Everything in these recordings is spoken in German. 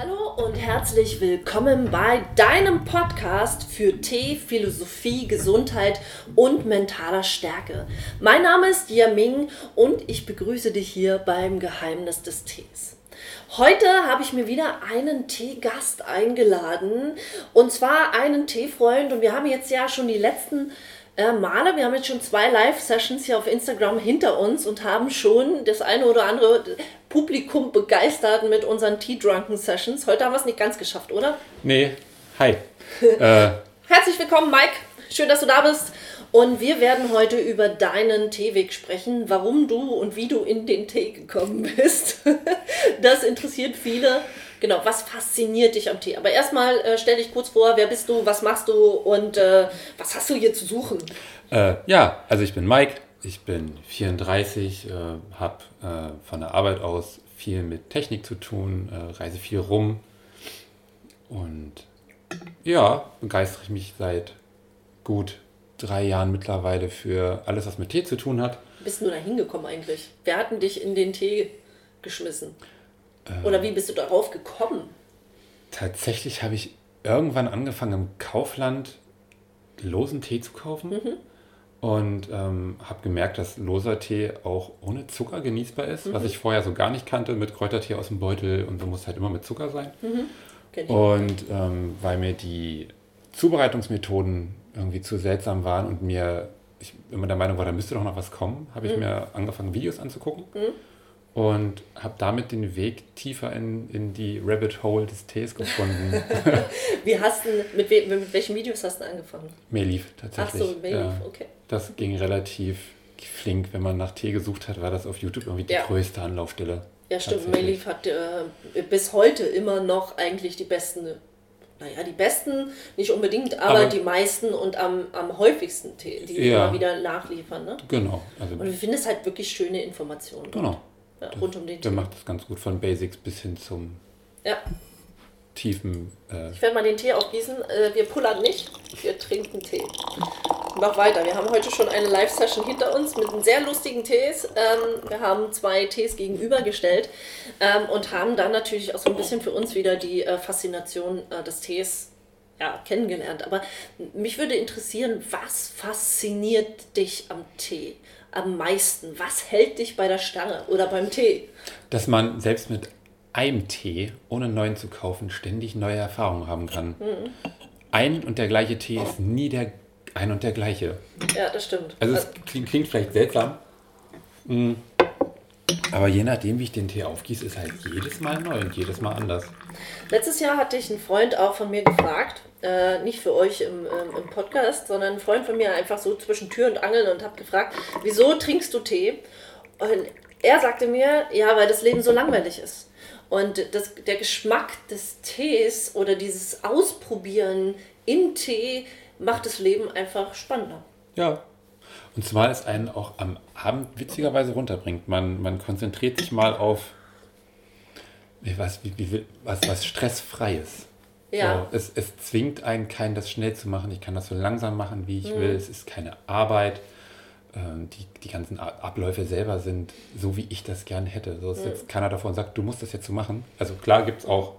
Hallo und herzlich willkommen bei deinem Podcast für Tee, Philosophie, Gesundheit und mentaler Stärke. Mein Name ist Yaming und ich begrüße dich hier beim Geheimnis des Tees. Heute habe ich mir wieder einen Teegast eingeladen und zwar einen Teefreund und wir haben jetzt ja schon die letzten äh, Male. Wir haben jetzt schon zwei Live-Sessions hier auf Instagram hinter uns und haben schon das eine oder andere Publikum begeistert mit unseren Tea-Drunken-Sessions. Heute haben wir es nicht ganz geschafft, oder? Nee, hi. äh. Herzlich willkommen, Mike. Schön, dass du da bist. Und wir werden heute über deinen Teeweg sprechen, warum du und wie du in den Tee gekommen bist. Das interessiert viele. Genau, was fasziniert dich am Tee? Aber erstmal äh, stell dich kurz vor, wer bist du, was machst du und äh, was hast du hier zu suchen? Äh, ja, also ich bin Mike, ich bin 34, äh, habe äh, von der Arbeit aus viel mit Technik zu tun, äh, reise viel rum und ja, begeistere ich mich seit gut drei Jahren mittlerweile für alles, was mit Tee zu tun hat. Bist du da hingekommen eigentlich? Wer hat denn dich in den Tee geschmissen? Oder wie bist du darauf gekommen? Tatsächlich habe ich irgendwann angefangen im Kaufland losen Tee zu kaufen mhm. Und ähm, habe gemerkt, dass loser Tee auch ohne Zucker genießbar ist, mhm. was ich vorher so gar nicht kannte mit Kräutertee aus dem Beutel und so muss halt immer mit Zucker sein. Mhm. Und ähm, weil mir die Zubereitungsmethoden irgendwie zu seltsam waren und mir ich immer der Meinung war, da müsste doch noch was kommen, habe ich mhm. mir angefangen, Videos anzugucken mhm und habe damit den Weg tiefer in, in die Rabbit Hole des Tees gefunden. Wie hast du, mit, we, mit welchen Videos hast du angefangen? Mayleaf tatsächlich. Ach so, Mayleaf, ja, okay. Das ging relativ flink, wenn man nach Tee gesucht hat, war das auf YouTube irgendwie die ja. größte Anlaufstelle. Ja, stimmt. Mayleaf hat äh, bis heute immer noch eigentlich die besten, naja, die besten nicht unbedingt, aber, aber die meisten und am, am häufigsten Tee, die ja. immer wieder nachliefern. Ne? Genau. Also und du findest halt wirklich schöne Informationen. Genau ja, rund um den Tee. Der macht das ganz gut, von Basics bis hin zum ja. tiefen. Äh ich werde mal den Tee aufgießen. Äh, wir pullern nicht, wir trinken Tee. Mach weiter. Wir haben heute schon eine Live-Session hinter uns mit sehr lustigen Tees. Ähm, wir haben zwei Tees gegenübergestellt ähm, und haben dann natürlich auch so ein bisschen für uns wieder die äh, Faszination äh, des Tees ja, kennengelernt. Aber mich würde interessieren, was fasziniert dich am Tee? Am meisten? Was hält dich bei der Stange oder beim Tee? Dass man selbst mit einem Tee, ohne neuen zu kaufen, ständig neue Erfahrungen haben kann. Mhm. Ein und der gleiche Tee ist nie der ein und der gleiche. Ja, das stimmt. Also es klingt, klingt vielleicht seltsam, mhm. Aber je nachdem, wie ich den Tee aufgieße, ist halt jedes Mal neu und jedes Mal anders. Letztes Jahr hatte ich einen Freund auch von mir gefragt, äh, nicht für euch im, ähm, im Podcast, sondern ein Freund von mir einfach so zwischen Tür und Angeln und habe gefragt, wieso trinkst du Tee? Und er sagte mir, ja, weil das Leben so langweilig ist. Und das, der Geschmack des Tees oder dieses Ausprobieren in Tee macht das Leben einfach spannender. Ja. Und zwar es einen auch am Abend witzigerweise runterbringt. Man, man konzentriert sich mal auf was, wie, wie, was, was Stressfreies. Ja. So, es, es zwingt einen keinen, das schnell zu machen. Ich kann das so langsam machen, wie ich mhm. will. Es ist keine Arbeit. Ähm, die, die ganzen Abläufe selber sind so, wie ich das gerne hätte. So ist mhm. jetzt keiner davon sagt, du musst das jetzt so machen. Also klar gibt es auch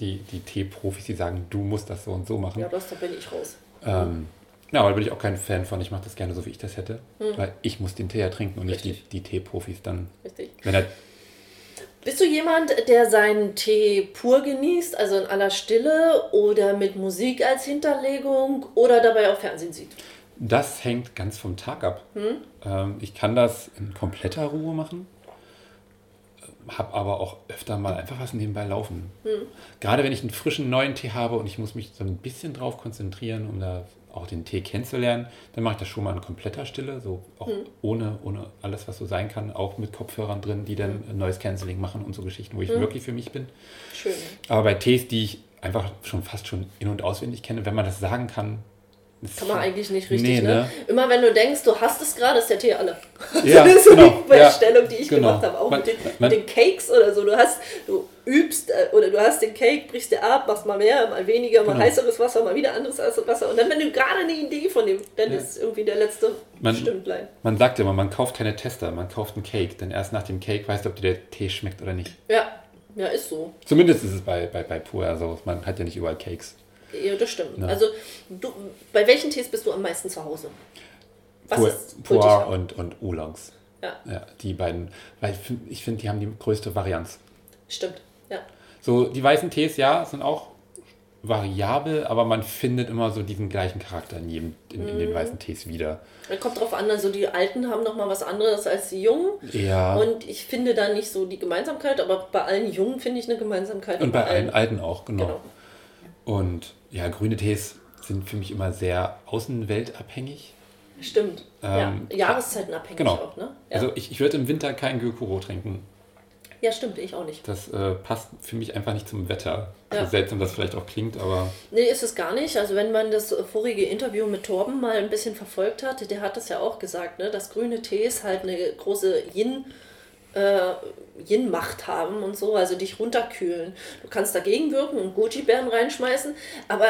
die, die Tee-Profis, die sagen, du musst das so und so machen. Ja, das, da bin ich raus. Ähm, ja, aber da bin ich auch kein Fan von. Ich mache das gerne so, wie ich das hätte. Mhm. Weil ich muss den Tee ja trinken und Richtig. nicht die, die Tee-Profis dann. Richtig. Wenn er bist du jemand, der seinen Tee pur genießt, also in aller Stille oder mit Musik als Hinterlegung oder dabei auch Fernsehen sieht? Das hängt ganz vom Tag ab. Hm? Ähm, ich kann das in kompletter Ruhe machen, habe aber auch öfter mal einfach was nebenbei laufen. Hm. Gerade wenn ich einen frischen neuen Tee habe und ich muss mich so ein bisschen drauf konzentrieren, um da auch den Tee kennenzulernen, dann mache ich das schon mal in kompletter Stille, so auch mhm. ohne, ohne alles, was so sein kann, auch mit Kopfhörern drin, die dann mhm. neues Canceling machen und so Geschichten, wo ich mhm. wirklich für mich bin. Schön. Aber bei Tees, die ich einfach schon fast schon in- und auswendig kenne, wenn man das sagen kann, kann man eigentlich nicht richtig, nee, ne? ne? Immer wenn du denkst, du hast es gerade, ist der Tee alle. Ja, das ist so genau, die Feststellung, ja, die ich genau. gemacht habe. Auch man, mit, den, man, mit, den, Cakes oder so. Du hast, du übst äh, oder du hast den Cake, brichst dir ab, machst mal mehr, mal weniger, mal genau. heißeres Wasser, mal wieder anderes Wasser. Und dann, wenn du gerade eine Idee von dem, dann ja. ist irgendwie der letzte man, bestimmt bleiben. Man sagt immer, man kauft keine Tester, man kauft einen Cake. Denn erst nach dem Cake weißt du, ob dir der Tee schmeckt oder nicht. Ja, Ja, ist so. Zumindest ist es bei, bei, bei Pura so. Man hat ja nicht überall Cakes. Ja, das stimmt. Ja. Also, du, bei welchen Tees bist du am meisten zu Hause? Was kultiger? und, und Oolongs. Ja, Ja, die beiden. Weil ich finde, die haben die größte Varianz. stimmt. Ja. So, die weißen Tees, ja, sind auch variabel, aber man findet immer so diesen gleichen Charakter in jedem, in, in Mhm. den weißen Tees wieder. Da kommt drauf an, also die Alten haben noch mal was anderes als die Jungen. Ja. Und, Und ich finde da nicht so die Gemeinsamkeit, aber bei allen Jungen finde ich eine Gemeinsamkeit. bei allen Alten auch, genau. Genau. Und ja, grüne Tees sind für mich immer sehr außenweltabhängig. Stimmt. Ähm, ja, Jahreszeitenabhängig genau. auch, ne? Ja. Also ich, ich würde im Winter kein Gyokuro trinken. ja, stimmt, ich auch nicht. Das äh, passt für mich einfach nicht zum Wetter. Ja. So seltsam das vielleicht auch klingt, aber Nee, ist es gar nicht. Also wenn man das vorige Interview mit Torben mal ein bisschen verfolgt hat, der hat das ja auch gesagt, ne, dass grüne Tees halt eine große Yin, äh, Yin-Macht haben und so, also dich runterkühlen. Du kannst dagegen wirken und Goji-Beeren reinschmeißen, aber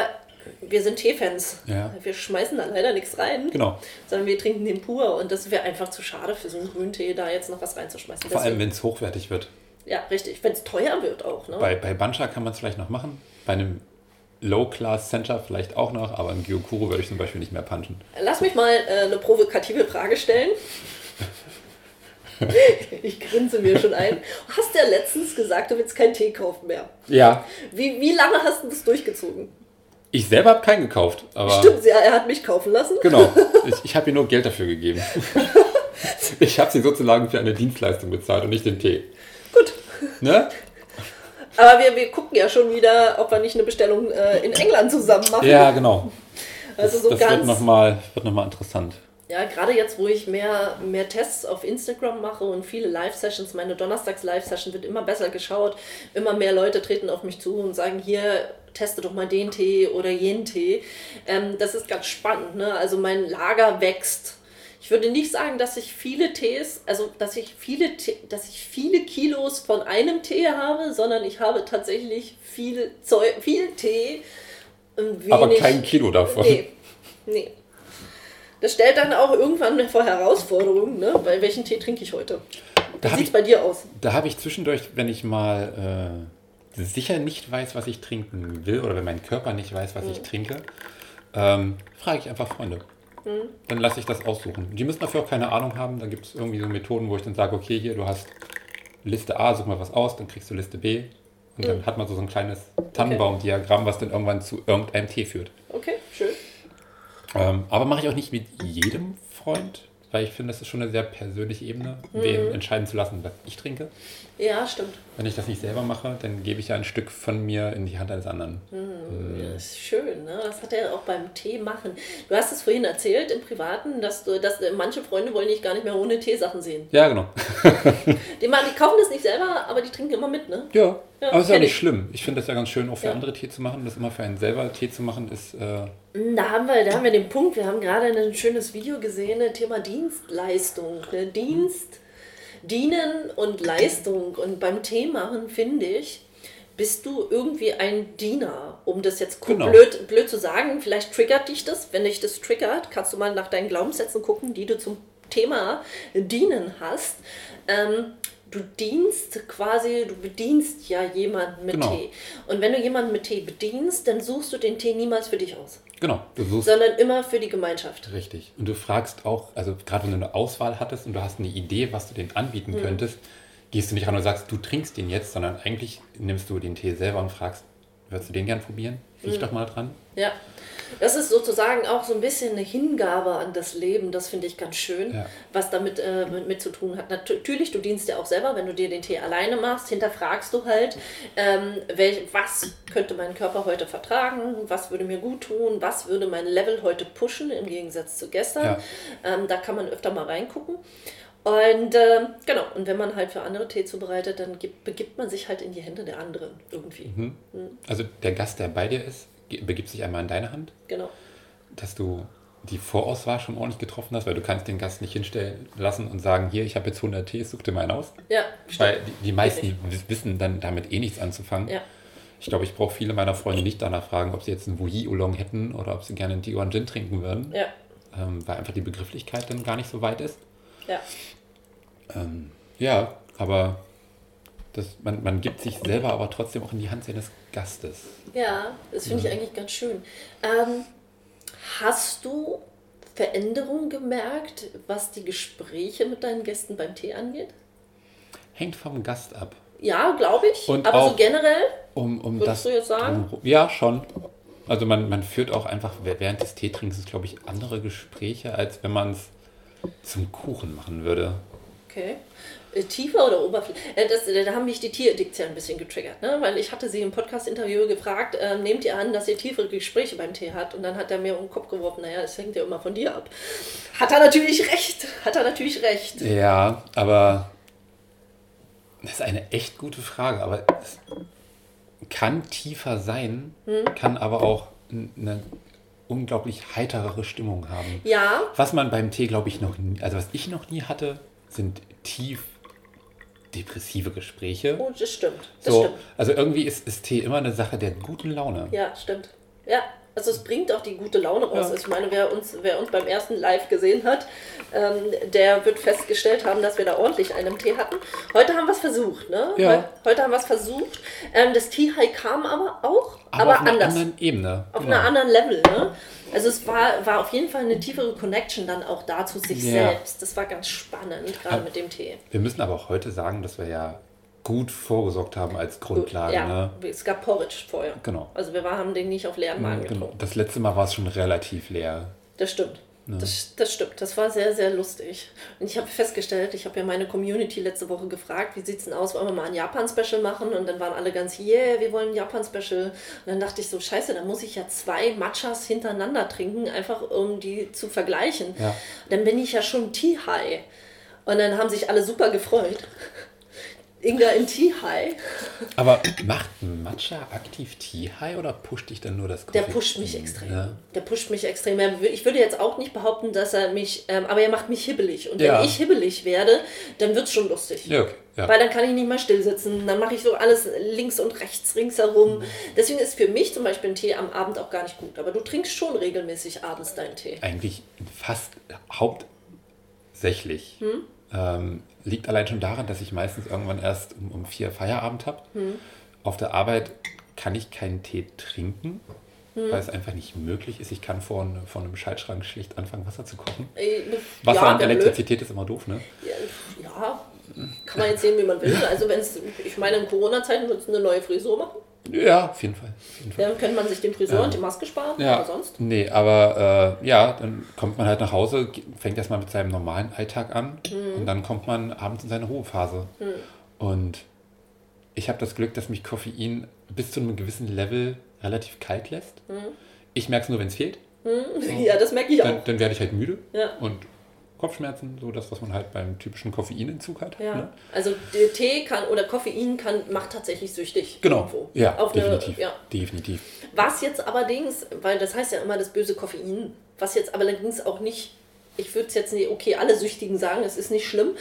wir sind Teefans. Ja. Wir schmeißen da leider nichts rein, genau. sondern wir trinken den pur und das wäre einfach zu schade für so einen grünen Tee, da jetzt noch was reinzuschmeißen. Vor allem, Deswegen- wenn es hochwertig wird. ja, richtig. Wenn es teuer wird auch. Ne? Bei, bei Bancha kann man es vielleicht noch machen. Bei einem Low-Class-Center vielleicht auch noch, aber im Gyokuro würde ich zum Beispiel nicht mehr punchen. Lass mich mal äh, eine provokative Frage stellen. ich grinse mir schon ein. Du hast ja letztens gesagt, du willst keinen Tee kaufen mehr. Ja. Wie, wie lange hast du das durchgezogen? Ich selber habe keinen gekauft, aber. Stimmt, er hat mich kaufen lassen. Genau. Ich, ich habe ihr nur Geld dafür gegeben. Ich habe sie sozusagen für eine Dienstleistung bezahlt und nicht den Tee. Gut. Ne? Aber wir, wir gucken ja schon wieder, ob wir nicht eine Bestellung äh, in England zusammen machen. Ja, genau. also so das wird ganz. nochmal noch mal interessant. Ja, gerade jetzt, wo ich mehr, mehr Tests auf Instagram mache und viele Live-Sessions, meine Donnerstags-Live-Session wird immer besser geschaut. Immer mehr Leute treten auf mich zu und sagen, hier, teste doch mal den Tee oder jenen Tee. Ähm, das ist ganz spannend. Ne? Also mein Lager wächst. Ich würde nicht sagen, dass ich viele Tees, also dass ich viele, Tee, dass ich viele Kilos von einem Tee habe, sondern ich habe tatsächlich viel, Zeug, viel Tee. Wenig, Aber kein Kilo davon. Nee, nee. Das stellt dann auch irgendwann vor Herausforderungen, ne? Weil welchen Tee trinke ich heute? Da Wie habe sieht's ich, bei dir aus? da hab ich zwischendurch, wenn ich mal äh, sicher nicht weiß, was ich trinken will, oder wenn mein Körper nicht weiß, was Mhm. ich trinke, ähm, frage ich einfach Freunde. Mhm. Dann lasse ich das aussuchen. Die müssen dafür auch keine Ahnung haben. Dann gibt es irgendwie so Methoden, wo ich dann sage, okay, hier, du hast Liste A, such mal was aus, dann kriegst du Liste B. Und Mhm. dann hat man so, so ein kleines Tannenbaumdiagramm, was dann irgendwann zu irgendeinem Tee führt. Okay, schön. Ähm, aber mache ich auch nicht mit jedem Freund, weil ich finde, das ist schon eine sehr persönliche Ebene, Mhm. wen entscheiden zu lassen, was ich trinke. Ja, stimmt. Wenn ich das nicht selber mache, dann gebe ich ja ein Stück von mir in die Hand eines anderen. Ja, ist schön, ne? Das hat er auch beim Tee machen. Du hast es vorhin erzählt im Privaten, dass du, dass äh, manche Freunde wollen dich gar nicht mehr ohne Teesachen sehen. Ja, genau. Die, machen, die kaufen das nicht selber, aber die trinken immer mit, ne? Ja, Ja, aber es ist ja nicht ich. schlimm. Ich finde das ja ganz schön, auch für Ja. andere Tee zu machen. Das immer für einen selber Tee zu machen, ist äh, Da haben wir, da haben wir den Punkt. Wir haben gerade ein schönes Video gesehen, ne, Thema Dienstleistung. Ne? Dienst, Dienen und Leistung. Und beim Tee machen, finde ich, bist du irgendwie ein Diener, um das jetzt Genau. blöd, blöd zu sagen. Vielleicht triggert dich das. Wenn dich das triggert, kannst du mal nach deinen Glaubenssätzen gucken, die du zum Thema Dienen hast. Ähm, du dienst quasi, du bedienst ja jemanden mit Genau. Tee. Und wenn du jemanden mit Tee bedienst, dann suchst du den Tee niemals für dich aus, genau, du suchst sondern immer für die Gemeinschaft. richtig. Und du fragst auch, also gerade wenn du eine Auswahl hattest und du hast eine Idee, was du denen anbieten Mhm. könntest, gehst du nicht ran und sagst, du trinkst den jetzt, sondern eigentlich nimmst du den Tee selber und fragst, würdest du den gern probieren? Riech Mhm. doch mal dran. Ja. Das ist sozusagen auch so ein bisschen eine Hingabe an das Leben. Das finde ich ganz schön, Ja. was damit äh, mit, mit zu tun hat. Nat- Natürlich, du dienst ja auch selber, wenn du dir den Tee alleine machst, hinterfragst du halt, ähm, welch, was könnte mein Körper heute vertragen, was würde mir gut tun, was würde mein Level heute pushen im Gegensatz zu gestern. Ähm, da kann man öfter mal reingucken. Und ähm, genau, und wenn man halt für andere Tee zubereitet, dann gibt, begibt man sich halt in die Hände der anderen irgendwie. Mhm. Also der Gast, der bei dir ist, begibt sich einmal in deine Hand, Genau. dass du die Vorauswahl schon ordentlich getroffen hast, weil du kannst den Gast nicht hinstellen lassen und sagen, hier, ich habe jetzt 100 Tees, such dir mal einen aus. Ja, Weil stimmt. die, die meisten wiss- wissen dann damit eh nichts anzufangen. Ja. Ich glaube, ich brauche viele meiner Freunde nicht danach fragen, ob sie jetzt einen Wuyi Oolong hätten oder ob sie gerne einen Diwan Gin trinken würden, Ja, ähm, weil einfach die Begrifflichkeit dann gar nicht so weit ist. Ja. Ähm, ja, aber Das, man, man gibt sich selber aber trotzdem auch in die Hand seines Gastes. Ja, das finde ich eigentlich ganz schön. Ähm, hast du Veränderungen gemerkt, was die Gespräche mit deinen Gästen beim Tee angeht? Hängt vom Gast ab. Ja, glaube ich. Und Aber so auch- generell, Um, um Würdest das du jetzt sagen? drumherum- Ja, schon. Also man, man führt auch einfach während des Teetrinkens, glaube ich, andere Gespräche, als wenn man es zum Kuchen machen würde. okay. Äh, Tiefer oder Oberfläche? Äh, das, äh, da haben mich die Tierediktion ein bisschen getriggert, ne? weil ich hatte sie im Podcast-Interview gefragt, äh, nehmt ihr an, dass ihr tiefere Gespräche beim Tee hat? Und dann hat er mir um den Kopf geworfen, naja, es hängt ja immer von dir ab. Hat er natürlich recht, hat er natürlich recht. Ja, aber das ist eine echt gute Frage. Aber es kann tiefer sein, Hm? kann aber auch eine unglaublich heiterere Stimmung haben. Ja, Was man beim Tee, glaube ich, noch nie, also was ich noch nie hatte, sind tief depressive Gespräche. oh, das stimmt. Das So, stimmt. also irgendwie ist, ist Tee immer eine Sache der guten Laune. Ja, stimmt. Ja, also es bringt auch die gute Laune raus. Ja. Ich meine, wer uns, wer uns beim ersten Live gesehen hat, ähm, der wird festgestellt haben, dass wir da ordentlich einen Tee hatten. Heute haben wir es versucht, ne? Ja. Heu- Heute haben wir es versucht. Ähm, das Tea High kam aber auch, aber, aber, auf einer anders. anderen Ebene. auf genau. einer anderen Level, ne? Also es war, war auf jeden Fall eine tiefere Connection dann auch da zu sich Ja. selbst. Das war ganz spannend, gerade mit dem Tee. Wir müssen aber auch heute sagen, dass wir ja gut vorgesorgt haben als Grundlage. ja, Ne? es gab Porridge vorher. Genau. Also wir war- haben den nicht auf leeren Magen Genau. getrunken. Das letzte Mal war es schon relativ leer. Das stimmt. Das, das stimmt. Das war sehr, sehr lustig. Und ich habe festgestellt, ich habe ja meine Community letzte Woche gefragt, wie sieht's denn aus, wollen wir mal ein Japan-Special machen? Und dann waren alle ganz, yeah, wir wollen ein Japan-Special. Und dann dachte ich so, scheiße, dann muss ich ja zwei Matchas hintereinander trinken, einfach um die zu vergleichen. Ja. Dann bin ich ja schon Tea-High. Und dann haben sich alle super gefreut. Inga in Tea-High. Aber macht Matcha aktiv Tea High oder pusht dich dann nur das Der Koffein? pusht mich extrem. Ja. Der pusht mich extrem. Ich würde jetzt auch nicht behaupten, dass er mich, ähm, aber er macht mich hibbelig. Und wenn Ja. ich hibbelig werde, dann wird es schon lustig. Ja, okay. Ja. Weil dann kann ich nicht mal still sitzen. Dann mache ich so alles links und rechts ringsherum. Mhm. Deswegen ist für mich zum Beispiel ein Tee am Abend auch gar nicht gut. Aber du trinkst schon regelmäßig abends deinen Tee. Eigentlich fast hauptsächlich. Hm? Ähm, liegt allein schon daran, dass ich meistens irgendwann erst um, um vier Feierabend habe. Hm? Auf der Arbeit kann ich keinen Tee trinken, Hm? weil es einfach nicht möglich ist. Ich kann vor, vor einem Schaltschrank schlicht anfangen, Wasser zu kochen. Äh, Wasser ja, und wär blöd. Elektrizität ist immer doof, ne? Ja, ja, kann man jetzt sehen, wie man will. Also wenn es, ich meine, in Corona-Zeiten würdest du eine neue Frisur machen. Ja, auf jeden Fall. Auf jeden Fall. Dann könnte man sich den Friseur und die Maske sparen. Ja, Aber sonst? nee, aber äh, ja, dann kommt man halt nach Hause, fängt erstmal mit seinem normalen Alltag an Mhm. und dann kommt man abends in seine Ruhephase. Und ich habe das Glück, dass mich Koffein bis zu einem gewissen Level relativ kalt lässt. Mhm. Ich merke es nur, wenn es fehlt. Ja, das merke ich auch. Dann, dann werde ich halt müde Ja. und Kopfschmerzen, so das, was man halt beim typischen Koffeinentzug hat. Ja, Ne? also Tee kann oder Koffein kann macht tatsächlich süchtig. Genau. Irgendwo. Ja, Auf definitiv. Eine, ja. Definitiv. Was jetzt allerdings, weil das heißt ja immer das böse Koffein, was jetzt aber allerdings auch nicht, ich würde es jetzt nicht, okay, alle Süchtigen sagen, es ist nicht schlimm,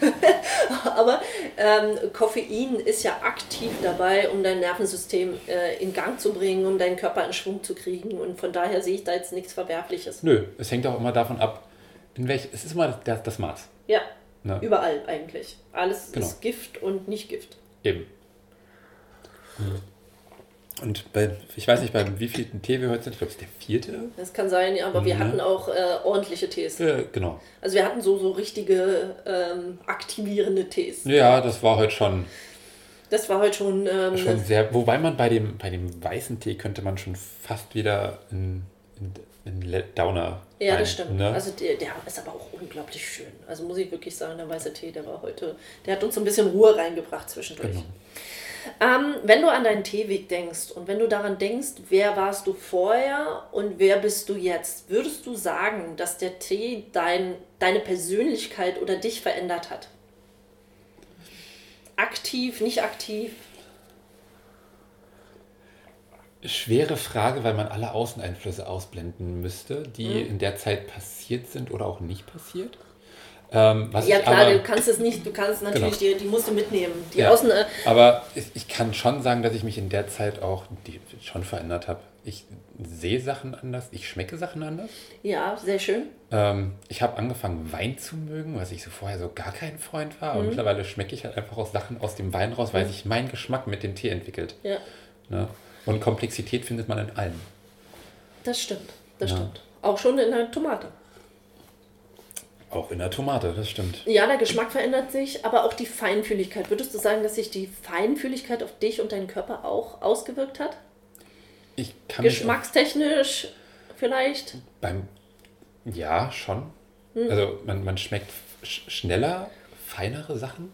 aber ähm, Koffein ist ja aktiv dabei, um dein Nervensystem äh, in Gang zu bringen, um deinen Körper in Schwung zu kriegen und von daher sehe ich da jetzt nichts Verwerfliches. Nö, es hängt auch immer davon ab, in welch, es ist immer das, das Maß. Ja, Ne? überall eigentlich. Alles Genau. ist Gift und nicht Gift. Eben. Und bei, ich weiß nicht, beim wievielten Tee wir heute sind, ich glaube, es ist der vierte. Das kann sein, ja, aber wir Mhm. hatten auch äh, ordentliche Tees. Äh, genau. Also wir hatten so, so richtige ähm, aktivierende Tees. Ja, das war heute schon, Das war heute schon, ähm, schon sehr. Wobei man bei dem, bei dem weißen Tee könnte man schon fast wieder in, in, in Le- Downer. ja, das stimmt. Ne? Also der, der ist aber auch unglaublich schön. Also muss ich wirklich sagen, der weiße Tee, der war heute, der hat uns ein bisschen Ruhe reingebracht zwischendurch. Genau. Ähm, wenn du an deinen Teeweg denkst und wenn du daran denkst, wer warst du vorher und wer bist du jetzt, würdest du sagen, dass der Tee dein, deine Persönlichkeit oder dich verändert hat? Aktiv, nicht aktiv? Schwere Frage, weil man alle Außeneinflüsse ausblenden müsste, die Mhm. in der Zeit passiert sind oder auch nicht passiert. Ähm, was Ja ich klar, aber, du kannst es nicht, du kannst natürlich, Genau. die, die musst du mitnehmen. Die Ja. Außen, äh, Aber ich, ich kann schon sagen, dass ich mich in der Zeit auch die, schon verändert habe. Ich sehe Sachen anders, ich schmecke Sachen anders. Ja, sehr schön. Ähm, ich habe angefangen, Wein zu mögen, was ich so vorher so gar kein Freund war. Aber mittlerweile schmecke ich halt einfach aus Sachen aus dem Wein raus, weil sich mein Geschmack mit dem Tee entwickelt. Ja, Ne? Und Komplexität findet man in allem. das stimmt. Das Ja. stimmt. Auch schon in der Tomate. Auch in der Tomate, das stimmt. Ja, der Geschmack verändert sich, aber auch die Feinfühligkeit. Würdest du sagen, dass sich die Feinfühligkeit auf dich und deinen Körper auch ausgewirkt hat? Ich kann Geschmackstechnisch vielleicht? beim Ja, schon. Hm. Also man, man schmeckt sch schneller, feinere Sachen.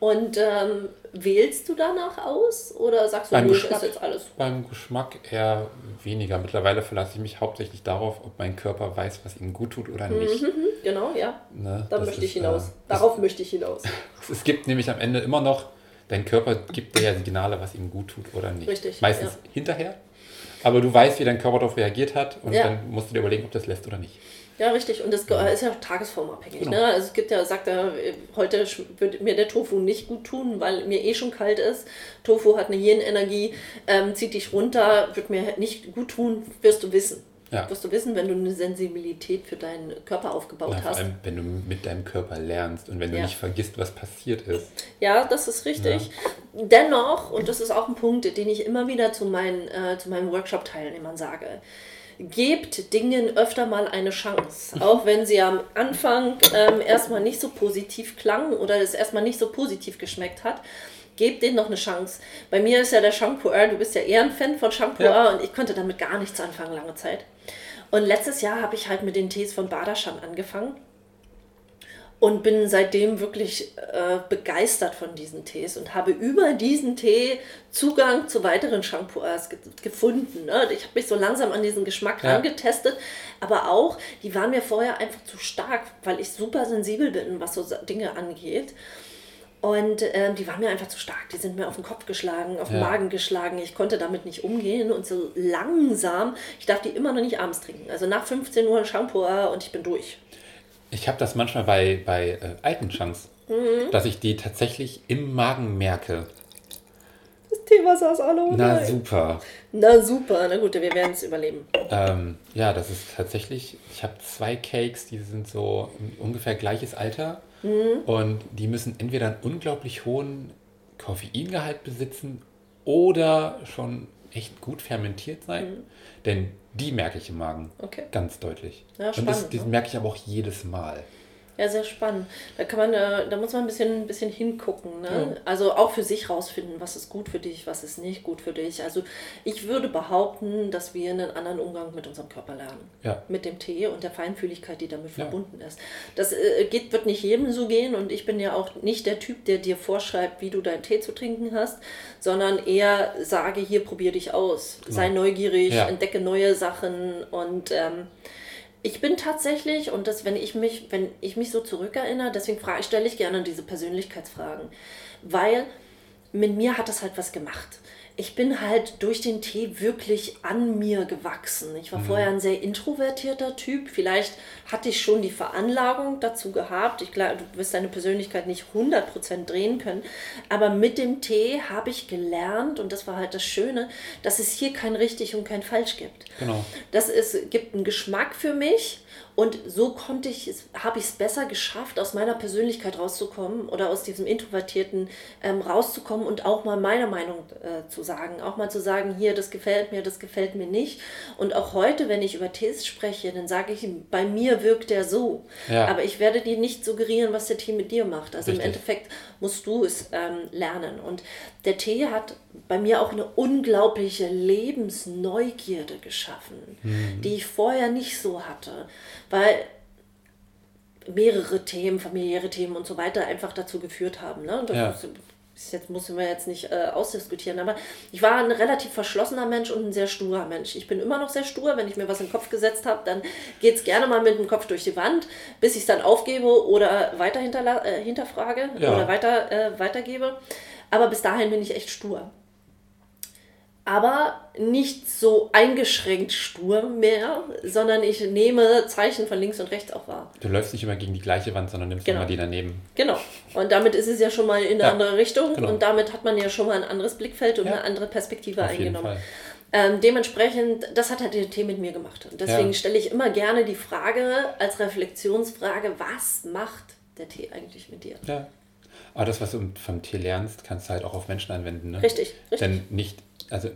Und ähm, wählst du danach aus? Oder sagst du, Beim das Geschmack, ist jetzt alles? beim Geschmack eher weniger. Mittlerweile verlasse ich mich hauptsächlich darauf, ob mein Körper weiß, was ihm gut tut oder nicht. Mhm, genau, ja. Ne? Da Das möchte ich hinaus. äh, Darauf möchte ich hinaus. Es, es gibt nämlich am Ende immer noch, dein Körper gibt dir ja Signale, was ihm gut tut oder nicht. Richtig, Meistens ja. hinterher. Aber du weißt, wie dein Körper darauf reagiert hat und Ja. dann musst du dir überlegen, ob das lässt oder nicht. Ja, richtig. Und das ist ja auch tagesformabhängig. Genau. Ne? Also es gibt ja, sagt er, heute wird mir der Tofu nicht gut tun, weil mir eh schon kalt ist. Tofu hat eine Hirnenergie, ähm, zieht dich runter, wird mir nicht gut tun, wirst du wissen. Ja. Wirst du wissen, wenn du eine Sensibilität für deinen Körper aufgebaut Ja, vor hast. allem, wenn du mit deinem Körper lernst und wenn du Ja. nicht vergisst, was passiert ist. Ja, das ist richtig. Dennoch, und das ist auch ein Punkt, den ich immer wieder zu meinen, äh, zu meinen Workshop-Teilnehmern sage, gebt Dingen öfter mal eine Chance. Auch wenn sie am Anfang ähm, erstmal nicht so positiv klangen oder es erstmal nicht so positiv geschmeckt hat. Gebt denen noch eine Chance. Bei mir ist ja der Shampoo du bist ja eher ein Fan von Shampoo Ja. und ich konnte damit gar nichts anfangen lange Zeit. Und letztes Jahr habe ich halt mit den Tees von Badashan angefangen und bin seitdem wirklich äh, begeistert von diesen Tees und habe über diesen Tee Zugang zu weiteren Shampoos ge gefunden. Ne? Ich habe mich so langsam an diesen Geschmack Ja. rangetestet, aber auch, die waren mir vorher einfach zu stark, weil ich super sensibel bin, was so Dinge angeht. Und ähm, die waren mir einfach zu stark. Die sind mir auf den Kopf geschlagen, auf den Ja. Magen geschlagen. Ich konnte damit nicht umgehen und so langsam, ich darf die immer noch nicht abends trinken. Also nach 15 Uhr ein Shampoo und ich bin durch. Ich habe das manchmal bei, bei äh, alten Chunks, Mhm. dass ich die tatsächlich im Magen merke. Das Teewasser ist alle Na super. Na super, na gut, wir werden es überleben. Ähm, ja, das ist tatsächlich, ich habe zwei Cakes, die sind so ungefähr gleiches Alter Mhm. und die müssen entweder einen unglaublich hohen Koffeingehalt besitzen oder schon echt gut fermentiert sein, denn die merke ich im Magen Mhm. Okay. ganz deutlich. Ja, und das, spannend, das ne? merke ich aber auch jedes Mal. Ja, sehr spannend. Da kann man, äh, da muss man ein bisschen, ein bisschen hingucken. Ne? Ja. Also auch für sich rausfinden, was ist gut für dich, was ist nicht gut für dich. Also ich würde behaupten, dass wir einen anderen Umgang mit unserem Körper lernen. Ja. Mit dem Tee und der Feinfühligkeit, die damit Ja. verbunden ist. Das äh, geht, wird nicht jedem so gehen und ich bin ja auch nicht der Typ, der dir vorschreibt, wie du deinen Tee zu trinken hast, sondern eher sage, hier probier dich aus. Sei neugierig, entdecke neue Sachen und ähm, ich bin tatsächlich, und das, wenn ich mich, wenn ich mich so zurückerinnere, deswegen frage, stelle ich gerne diese Persönlichkeitsfragen. Weil mit mir hat das halt was gemacht. Ich bin halt durch den Tee wirklich an mir gewachsen. Ich war vorher ein sehr introvertierter Typ. Vielleicht hatte ich schon die Veranlagung dazu gehabt. Ich glaube, du wirst deine Persönlichkeit nicht 100% drehen können. Aber mit dem Tee habe ich gelernt, und das war halt das Schöne, dass es hier kein richtig und kein falsch gibt. Genau. Das ist, gibt einen Geschmack für mich und so konnte ich habe ich es besser geschafft, aus meiner Persönlichkeit rauszukommen oder aus diesem Introvertierten ähm, rauszukommen und auch mal meine Meinung äh, zu sagen. Auch mal zu sagen, hier, das gefällt mir, das gefällt mir nicht. Und auch heute, wenn ich über Tees spreche, dann sage ich, bei mir wirkt der so. Ja. Aber ich werde dir nicht suggerieren, was der Tee mit dir macht. Also im Richtig. Endeffekt musst du es ähm, lernen. Und der Tee hat bei mir auch eine unglaubliche Lebensneugierde geschaffen, die ich vorher nicht so hatte, weil mehrere Themen, familiäre Themen und so weiter einfach dazu geführt haben. Ne? Das Ja. Ist jetzt müssen wir jetzt nicht äh, ausdiskutieren, aber ich war ein relativ verschlossener Mensch und ein sehr sturer Mensch. Ich bin immer noch sehr stur, wenn ich mir was in den Kopf gesetzt habe, dann geht es gerne mal mit dem Kopf durch die Wand, bis ich es dann aufgebe oder weiter hinterla äh, hinterfrage Ja. oder weiter, äh, weitergebe. Aber bis dahin bin ich echt stur. Aber nicht so eingeschränkt stur mehr, sondern ich nehme Zeichen von links und rechts auch wahr. Du läufst nicht immer gegen die gleiche Wand, sondern nimmst Genau. immer die daneben. Genau. Und damit ist es ja schon mal in eine Ja, andere Richtung genau. und damit hat man ja schon mal ein anderes Blickfeld und Ja. eine andere Perspektive Auf eingenommen. Ähm, dementsprechend, das hat halt der Tee mit mir gemacht. Und deswegen Ja. stelle ich immer gerne die Frage als Reflexionsfrage, was macht der Tee eigentlich mit dir? Ja. Aber das, was du vom Tee lernst, kannst du halt auch auf Menschen anwenden. Ne? Richtig, richtig. Denn nicht, also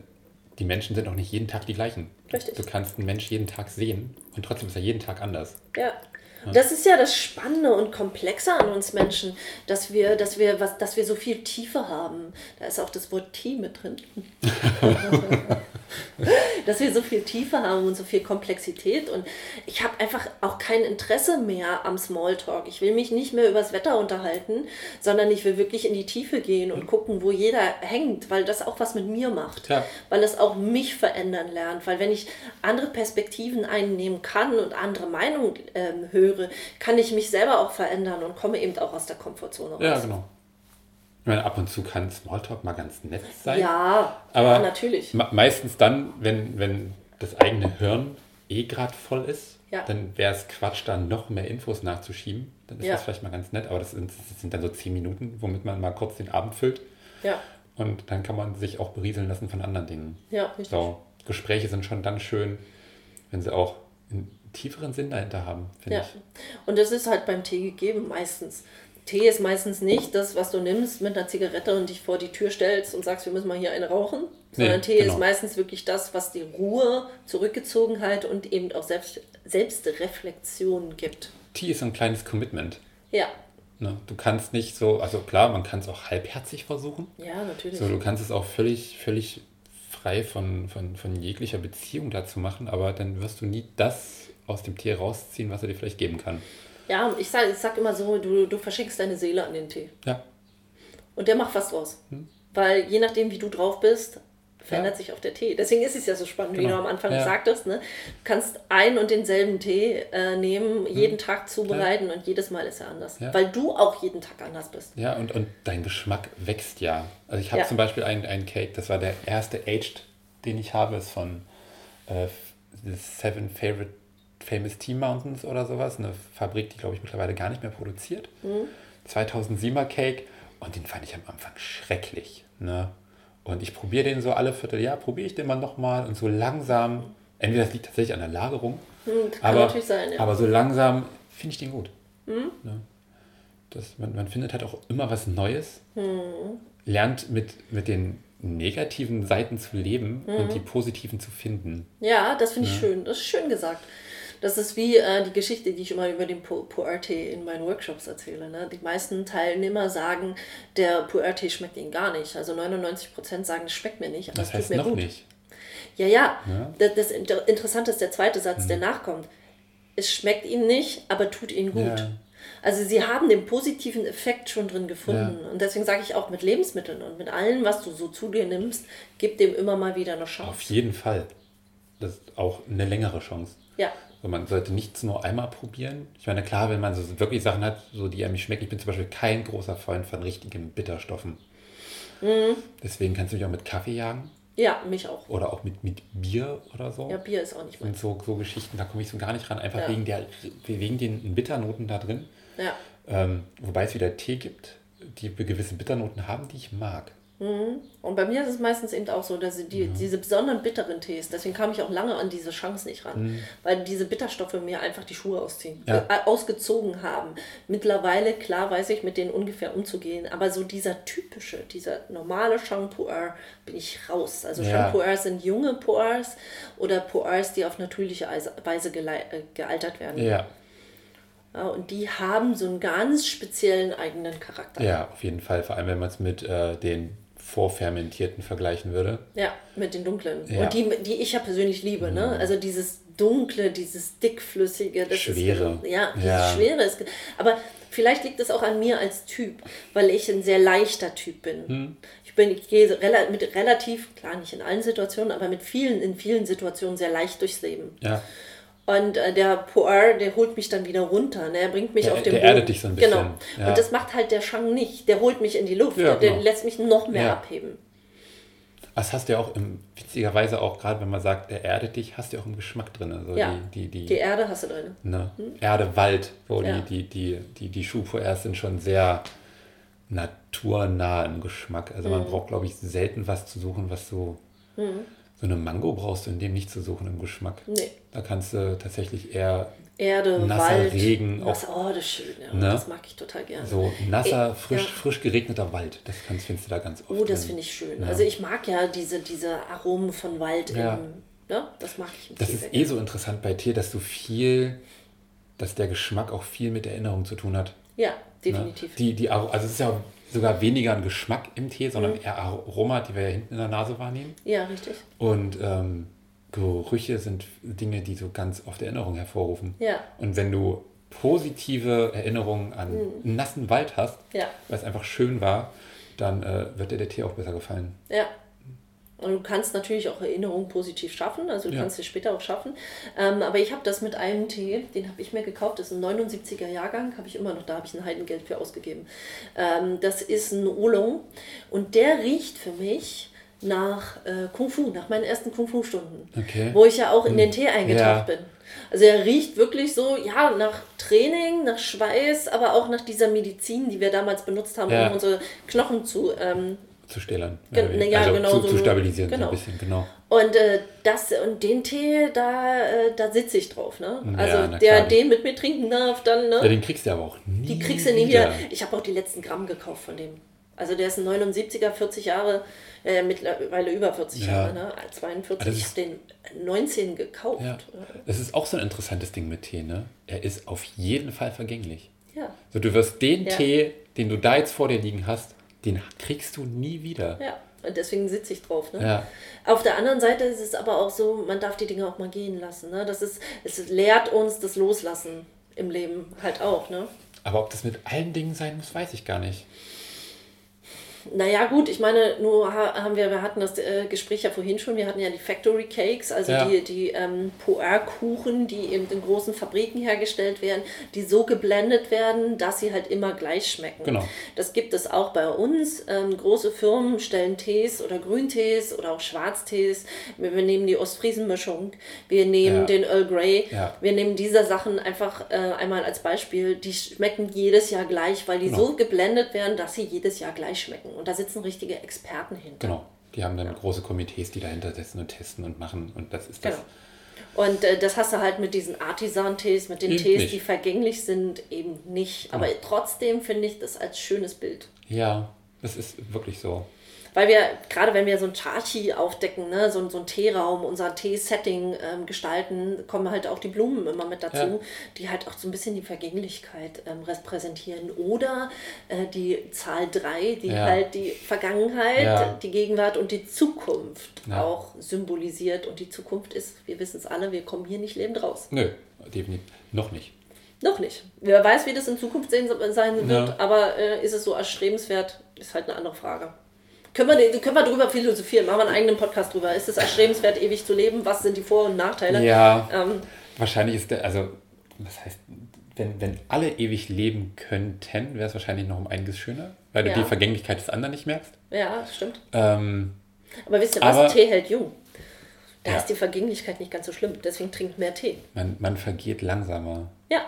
die Menschen sind auch nicht jeden Tag die gleichen. Richtig. Du kannst einen Mensch jeden Tag sehen und trotzdem ist er jeden Tag anders. Ja. Das ist ja das Spannende und Komplexe an uns Menschen, dass wir, dass wir, was, dass wir so viel Tiefe haben. Da ist auch das Wort Tee mit drin. dass wir so viel Tiefe haben und so viel Komplexität. Und ich habe einfach auch kein Interesse mehr am Smalltalk. Ich will mich nicht mehr übers Wetter unterhalten, sondern ich will wirklich in die Tiefe gehen und gucken, wo jeder hängt, weil das auch was mit mir macht. Ja. Weil es auch mich verändern lernt. Weil wenn ich andere Perspektiven einnehmen kann und andere Meinungen ähm, höre, kann ich mich selber auch verändern und komme eben auch aus der Komfortzone raus. Ja, genau. Ich meine, ab und zu kann Smalltalk mal ganz nett sein. Ja, Aber ja, natürlich. Me- Meistens dann, wenn, wenn das eigene Hirn eh gerade voll ist, Ja. dann wäre es Quatsch, da noch mehr Infos nachzuschieben. Dann ist Ja. das vielleicht mal ganz nett, aber das sind, das sind dann so zehn Minuten, womit man mal kurz den Abend füllt. Ja, Und dann kann man sich auch berieseln lassen von anderen Dingen. ja, richtig. So, Gespräche sind schon dann schön, wenn sie auch einen tieferen Sinn dahinter haben, finde Ja. ich. Und das ist halt beim Tee gegeben meistens. Tee ist meistens nicht das, was du nimmst mit einer Zigarette und dich vor die Tür stellst und sagst, wir müssen mal hier eine rauchen. Sondern Nee, Tee genau. ist meistens wirklich das, was dir Ruhe, Zurückgezogenheit und eben auch Selbst Selbstreflexion gibt. Tee ist ein kleines Commitment. Ja, Ne? Du kannst nicht so, also klar, man kann es auch halbherzig versuchen. ja, natürlich. So, du kannst es auch völlig, völlig frei von, von, von jeglicher Beziehung dazu machen, aber dann wirst du nie das aus dem Tee rausziehen, was er dir vielleicht geben kann. Ja, ich sag, ich sag immer so, du, du verschenkst deine Seele an den Tee. Ja, Und der macht was draus. Weil je nachdem, wie du drauf bist, verändert Ja. sich auch der Tee. Deswegen ist es ja so spannend, wie Genau. du am Anfang Ja. sagtest. Ne? Du kannst ein und denselben Tee äh, nehmen, jeden Tag zubereiten und jedes Mal ist er anders. Ja. Weil du auch jeden Tag anders bist. ja und, und dein Geschmack wächst ja. Also ich habe Ja. zum Beispiel einen, einen Cake, das war der erste Aged, den ich habe, ist von äh, The Seven Favorite Famous Tea Mountains oder sowas. Eine Fabrik, die, glaube ich, mittlerweile gar nicht mehr produziert. 2007er Cake und den fand ich am Anfang schrecklich. Ne? Und ich probiere den so alle Vierteljahr, probiere ich den mal nochmal und so langsam, entweder das liegt tatsächlich an der Lagerung, Hm, kann aber, natürlich sein, ja. aber so langsam finde ich den gut. Ne? Das, man, man findet halt auch immer was Neues, lernt mit, mit den negativen Seiten zu leben und die positiven zu finden. Ja, das finde ich schön. Das ist schön gesagt. Das ist wie äh, die Geschichte, die ich immer über den Pu- Pu'er-Tee in meinen Workshops erzähle. Ne? Die meisten Teilnehmer sagen, der Pu'er-Tee schmeckt ihnen gar nicht. Also 99% sagen, es schmeckt mir nicht, aber Das es tut heißt mir noch gut. nicht. Ja, ja. Ja. Das, das Inter- Interessante ist der zweite Satz, Mhm. der nachkommt. Es schmeckt ihnen nicht, aber tut ihnen gut. Ja. Also sie haben den positiven Effekt schon drin gefunden. Und deswegen sage ich auch mit Lebensmitteln und mit allem, was du so zu dir nimmst, gib dem immer mal wieder eine Auf Chance. jeden Fall. Das ist auch eine längere Chance. Ja, So, man sollte nichts nur einmal probieren. Ich meine, klar, wenn man so wirklich Sachen hat, so die einem schmecken. Ich bin zum Beispiel kein großer Freund von richtigen Bitterstoffen. Mhm. Deswegen kannst du mich auch mit Kaffee jagen ja, mich auch. oder auch mit, mit Bier oder so. Ja, Bier ist auch nicht Und meins. so, so Geschichten, da komme ich so gar nicht ran, einfach Ja. wegen, der, wegen den Bitternoten da drin. Ja. Ähm, wobei es wieder Tee gibt, die gewisse Bitternoten haben, die ich mag. Und bei mir ist es meistens eben auch so, dass die, diese besonderen bitteren Tees, deswegen kam ich auch lange an diese Chance nicht ran, weil diese Bitterstoffe mir einfach die Schuhe ausziehen, Ja. äh, ausgezogen haben. Mittlerweile, klar, weiß ich, mit denen ungefähr umzugehen, aber so dieser typische, dieser normale Shampooer bin ich raus. Also Ja. Shampooers sind junge Poors oder Poors, die auf natürliche Eise- Weise äh, gealtert werden. Ja, Ja, und die haben so einen ganz speziellen eigenen Charakter. ja, auf jeden Fall. Vor allem, wenn man es mit äh, den vorfermentierten vergleichen würde. Ja, mit den dunklen. Ja. Mhm. Und die, die ich ja persönlich liebe, ne? Also dieses dunkle, dieses dickflüssige, das Schwere. Ist, ja, dieses Ja. Schwere ist. Aber vielleicht liegt es auch an mir als Typ, weil ich ein sehr leichter Typ bin. Hm. Ich bin, ich gehe rela mit relativ, klar nicht in allen Situationen, aber mit vielen, in vielen Situationen sehr leicht durchs Leben. Ja, Und äh, der Poir, der holt mich dann wieder runter. Ne? Er bringt mich Der- auf den der Boden. erdet dich so ein bisschen. Genau. Ja. Und das macht halt der Shang nicht. Der holt mich in die Luft. Ja, der, der genau. lässt mich noch mehr Ja. abheben. das hast du ja auch im, witzigerweise auch gerade, wenn man sagt, der erdet dich, hast du ja auch einen Geschmack drin. Also Ja. die, die, die, Die Erde hast du drin. ne? Erde, Wald, wo Ja. die, die, die, die, die Schuhpoers sind schon sehr naturnah im Geschmack. Also Mhm. man braucht, glaube ich, selten was zu suchen, was so So eine Mango brauchst du in dem nicht zu suchen im Geschmack. Nee. Da kannst du tatsächlich eher Erde, Nasser Wald. Regen, auch- Nass, oh, das ist schön. Ja. Ne? Das mag ich total gerne. so nasser, Äh, frisch, ja. frisch geregneter Wald. Das kannst, findest du da ganz oft. Oh, das finde ich schön. Ja. Also ich mag ja diese, diese Aromen von Wald. Ja. Im, ne? Das mag ich im Das Tee ist eh so interessant bei Tee, dass du viel, dass der Geschmack auch viel mit Erinnerung zu tun hat. Ja, Ne? definitiv. Die, die, Aro- also es ist ja sogar weniger ein Geschmack im Tee, Mhm. sondern eher Aroma, die wir ja hinten in der Nase wahrnehmen. Ja, richtig. Und ähm, Gerüche sind Dinge, die so ganz oft Erinnerung hervorrufen. Ja. Und wenn du positive Erinnerungen an einen nassen Wald hast, Mhm. Ja. weil es einfach schön war, dann äh, wird dir der Tee auch besser gefallen. Ja. Und du kannst natürlich auch Erinnerungen positiv schaffen, also du Ja. kannst sie später auch schaffen. Ähm, aber ich habe das mit einem Tee, den habe ich mir gekauft, das ist ein 79er Jahrgang, habe ich immer noch, da habe ich ein Heidengeld für ausgegeben. Ähm, das ist ein Oolong und der riecht für mich nach äh, Kung Fu, nach meinen ersten Kung Fu Stunden, Okay. wo ich ja auch in den Tee eingetaucht Ja. bin. Also er riecht wirklich so, ja, nach Training, nach Schweiß, aber auch nach dieser Medizin, die wir damals benutzt haben, Ja. um unsere Knochen zu ähm, Zu stählern. Gen- ja, weniger. genau, Zu, so zu stabilisieren, so genau. ein bisschen, genau. Und äh, das und den Tee, da, äh, da sitze ich drauf. Ne? Also Ja, der den mit mir trinken darf, dann, Ja, ne? den kriegst du aber auch nie die kriegst du nie wieder. Ich habe auch die letzten Gramm gekauft von dem. Also der ist ein 79er, 40 Jahre, äh, mittlerweile über 40 Ja. Jahre, ne? 42. Ah, das ich habe den 19 gekauft. Ja. Das ist auch so ein interessantes Ding mit Tee, ne? Er ist auf jeden Fall vergänglich. Ja. So, du wirst den Ja. Tee, den du da jetzt vor dir liegen hast, den kriegst du nie wieder. ja. Und deswegen sitze ich drauf. Ne? Ja. Auf der anderen Seite ist es aber auch so, man darf die Dinge auch mal gehen lassen. Ne? Das ist, es lehrt uns das Loslassen im Leben halt auch. Ne? Aber ob das mit allen Dingen sein muss, weiß ich gar nicht. Naja, gut, ich meine, nur ha- haben wir, wir hatten das äh, Gespräch ja vorhin schon, wir hatten ja die Factory Cakes, also Ja. die, die ähm, Puer-Kuchen, die eben in großen Fabriken hergestellt werden, die so geblendet werden, dass sie halt immer gleich schmecken. Genau. Das gibt es auch bei uns. Ähm, große Firmen stellen Tees oder Grüntees oder auch Schwarztees. Wir, wir nehmen die Ostfriesen-Mischung, wir nehmen Ja. den Earl Grey, Ja. wir nehmen diese Sachen einfach äh, einmal als Beispiel. Die schmecken jedes Jahr gleich, weil die Genau. so geblendet werden, dass sie jedes Jahr gleich schmecken. Und da sitzen richtige Experten hinter. Genau. Die haben dann große Komitees, die dahinter sitzen und testen und machen. Und das ist das. Genau. Und äh, das hast du halt mit diesen Artisan-Tees, mit den Eben Tees, nicht. die vergänglich sind, eben nicht. Aber trotzdem finde ich das als schönes Bild. Ja, das ist wirklich so. Weil wir, gerade wenn wir so ein Chachi aufdecken, ne, so, so ein Teeraum, unser Tee-Setting ähm, gestalten, kommen halt auch die Blumen immer mit dazu, Ja. die halt auch so ein bisschen die Vergänglichkeit ähm, repräsentieren. Oder äh, die Zahl 3, die Ja. halt die Vergangenheit, Ja. die Gegenwart und die Zukunft auch symbolisiert. Und die Zukunft ist, wir wissen es alle, wir kommen hier nicht lebend raus. Nö, definitiv. Noch nicht. Noch nicht. Wer weiß, wie das in Zukunft sein wird, aber äh, ist es so erstrebenswert, ist halt eine andere Frage. Können wir, können wir drüber philosophieren, machen wir einen eigenen Podcast drüber. Ist es erstrebenswert, ewig zu leben? Was sind die Vor- und Nachteile? Ja, Ähm, wahrscheinlich ist der, also, was heißt, wenn, wenn alle ewig leben könnten, wäre es wahrscheinlich noch um einiges schöner, weil Ja. du die Vergänglichkeit des anderen nicht merkst. ja, stimmt. Ähm, Aber wisst ihr was? Aber- Tee hält jung. Da Ja. ist die Vergänglichkeit nicht ganz so schlimm. Deswegen trinkt mehr Tee. man, man vergeht langsamer. Ja,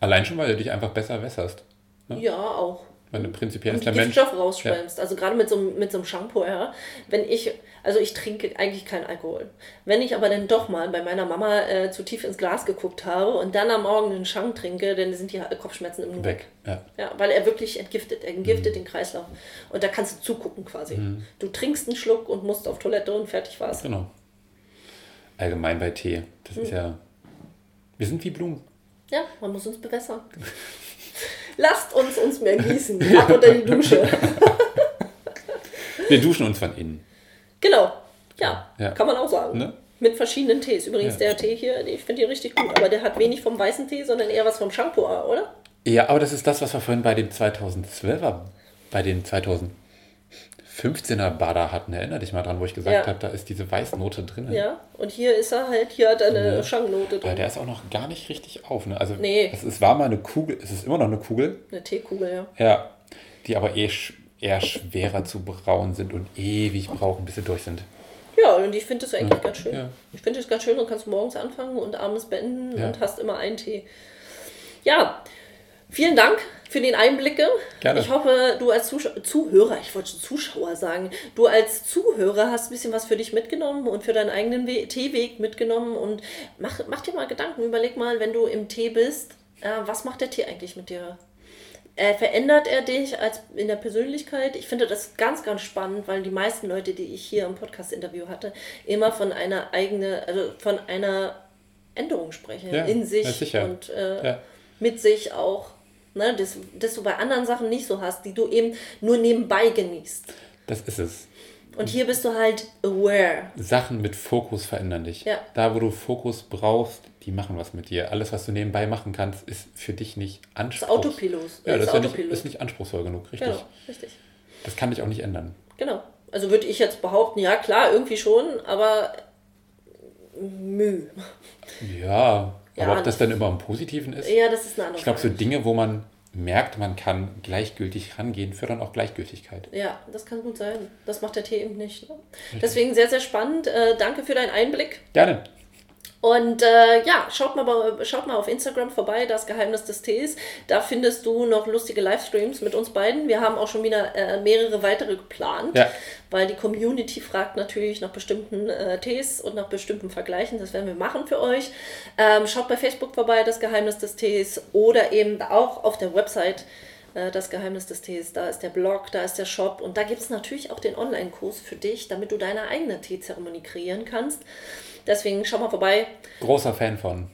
Allein schon, weil du dich einfach besser wässerst. ja, auch. Weil du prinzipiell ist der Mensch. Rausschwemmst. Also gerade mit so, einem- mit so einem Shampoo, ja. Wenn ich, also ich trinke eigentlich keinen Alkohol. Wenn ich aber dann doch mal bei meiner Mama äh, zu tief ins Glas geguckt habe und dann am Morgen einen Shang trinke, dann sind die Kopfschmerzen im Weg. Ja. Ja, weil er wirklich entgiftet. Er Mhm. entgiftet den Kreislauf. Und da kannst du zugucken quasi. Du trinkst einen Schluck und musst auf Toilette und fertig war's. Genau. Allgemein bei Tee. Das ist ja. Wir sind wie Blumen. Ja, man muss uns bewässern. Lasst uns uns mehr gießen. Ab unter die Dusche. Wir duschen uns von innen. Genau. Ja, ja. kann man auch sagen. Ne? Mit verschiedenen Tees. Übrigens, ja. der Tee hier, ich finde den richtig gut, aber der hat wenig vom weißen Tee, sondern eher was vom Shampoo, oder? Ja, aber das ist das, was wir vorhin bei dem 2012er, bei dem 2000 15er Bada hatten, ne? erinnere dich mal dran, wo ich gesagt ja. habe, da ist diese Weißnote drin. Ja, und hier ist er halt, hier hat er eine. Schangnote drin. Der ist auch noch gar nicht richtig auf. Ne? Also nee. es, es war mal eine Kugel, es ist immer noch eine Kugel. Eine Teekugel, ja. Ja, die aber eh eher schwerer zu brauen sind und ewig brauchen, bis sie durch sind. Ja, und ich finde das eigentlich ja. ganz schön. Ja. Ich finde das ganz schön, und kannst morgens anfangen und abends beenden und hast immer einen Tee. Ja, Vielen Dank für den Einblicke. Gerne. Ich hoffe, du als Zusch Zuhörer, ich wollte Zuschauer sagen, du als Zuhörer hast ein bisschen was für dich mitgenommen und für deinen eigenen We Teeweg mitgenommen. Und mach, mach dir mal Gedanken, überleg mal, wenn du im Tee bist, äh, was macht der Tee eigentlich mit dir? Äh, verändert er dich als in der Persönlichkeit? Ich finde das ganz, ganz spannend, weil die meisten Leute, die ich hier im Podcast-Interview hatte, immer von einer eigenen, also von einer Änderung sprechen Ja, in sich ja, und äh, Ja. mit sich auch. Ne, das, das du bei anderen Sachen nicht so hast, die du eben nur nebenbei genießt. Das ist es. Und hier bist du halt aware. Sachen mit Fokus verändern dich. Ja. Da, wo du Fokus brauchst, die machen was mit dir. Alles, was du nebenbei machen kannst, ist für dich nicht Das anspruchsvoll. Autopilot. Ja, das ist, ja nicht, Autopilot. ist nicht anspruchsvoll genug, richtig. Genau, richtig. Das kann dich auch nicht ändern. Genau. Also würde ich jetzt behaupten, ja klar, irgendwie schon, aber Müh. Ja, Ja, aber ob das dann immer im Positiven ist? Ja, das ist eine andere Ich glaube, so. Dinge, wo man merkt, man kann gleichgültig rangehen, fördern auch Gleichgültigkeit. Ja, das kann gut sein. Das macht der Tee eben nicht. Ne? Deswegen sehr, sehr spannend. Äh, danke für deinen Einblick. Gerne. Und äh, ja, schaut mal, schaut mal auf Instagram vorbei, das Geheimnis des Tees. Da findest du noch lustige Livestreams mit uns beiden. Wir haben auch schon wieder äh, mehrere weitere geplant, Ja. weil die Community fragt natürlich nach bestimmten äh, Tees und nach bestimmten Vergleichen. Das werden wir machen für euch. Ähm, schaut bei Facebook vorbei, das Geheimnis des Tees oder eben auch auf der Website. äh, Das Geheimnis des Tees, da ist der Blog, da ist der Shop und da gibt es natürlich auch den Online-Kurs für dich, damit du deine eigene Teezeremonie kreieren kannst. Deswegen schau mal vorbei. Großer Fan von.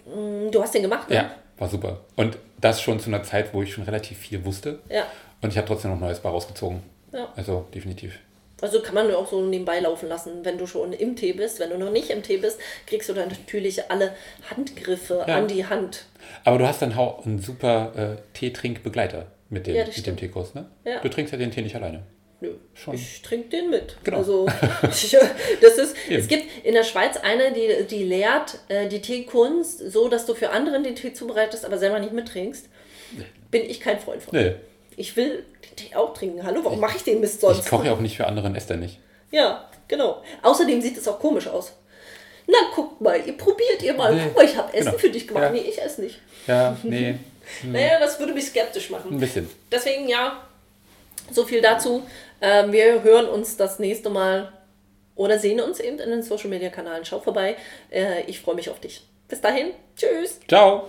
Du hast den gemacht, ne? Ja, war super. Und das schon zu einer Zeit, wo ich schon relativ viel wusste. Ja. Und ich habe trotzdem noch Neues bei rausgezogen. Ja. Also definitiv. Also kann man auch so nebenbei laufen lassen, wenn du schon im Tee bist. Wenn du noch nicht im Tee bist, kriegst du dann natürlich alle Handgriffe Ja. an die Hand. Aber du hast dann auch einen super äh, Teetrinkbegleiter mit dem, Ja, mit dem. Teekurs, ne? Ja. Du trinkst ja den Tee nicht alleine. Nö, Schon. ich trinke den mit. Genau. Also, ich, das ist, es gibt in der Schweiz eine, die, die lehrt äh, die Teekunst so, dass du für anderen den Tee zubereitest, aber selber nicht mittrinkst. Bin ich kein Freund von. Nee. Ich will den Tee auch trinken. Hallo, warum mache ich den Mist sonst? Ich koche ja auch nicht für andere und esse dann nicht. Ja, genau. Außerdem sieht es auch komisch aus. Na, guckt mal, ihr probiert ihr mal. Nee, Guck mal, ich habe Essen genau. für dich gemacht. Ja. Nee, ich esse nicht. Ja, nee, Naja, das würde mich skeptisch machen. ein bisschen. Deswegen, ja, so viel dazu. Ähm, wir hören uns das nächste Mal oder sehen uns eben in den Social Media Kanälen. Schau vorbei. Äh, ich freue mich auf dich. Bis dahin, tschüss. Ciao.